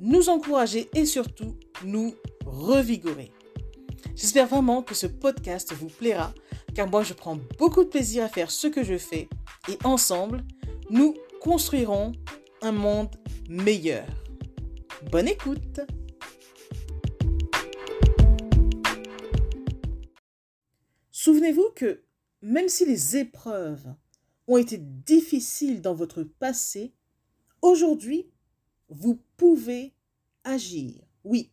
nous encourager et surtout nous revigorer. J'espère vraiment que ce podcast vous plaira car moi je prends beaucoup de plaisir à faire ce que je fais et ensemble, nous construirons un monde meilleur. Bonne écoute Souvenez-vous que même si les épreuves ont été difficiles dans votre passé, aujourd'hui, vous pouvez agir. Oui,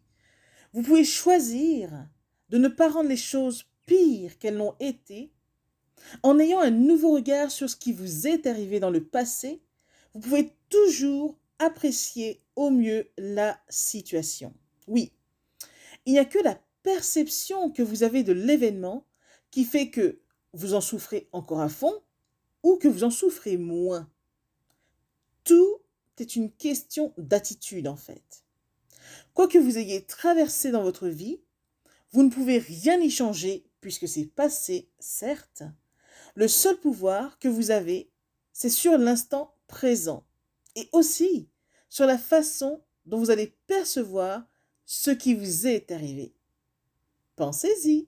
vous pouvez choisir de ne pas rendre les choses pires qu'elles n'ont été. En ayant un nouveau regard sur ce qui vous est arrivé dans le passé, vous pouvez toujours apprécier au mieux la situation. Oui, il n'y a que la perception que vous avez de l'événement qui fait que vous en souffrez encore à fond ou que vous en souffrez moins. Tout est une question d'attitude en fait. Quoi que vous ayez traversé dans votre vie, vous ne pouvez rien y changer puisque c'est passé, certes. Le seul pouvoir que vous avez, c'est sur l'instant présent et aussi sur la façon dont vous allez percevoir ce qui vous est arrivé. Pensez-y.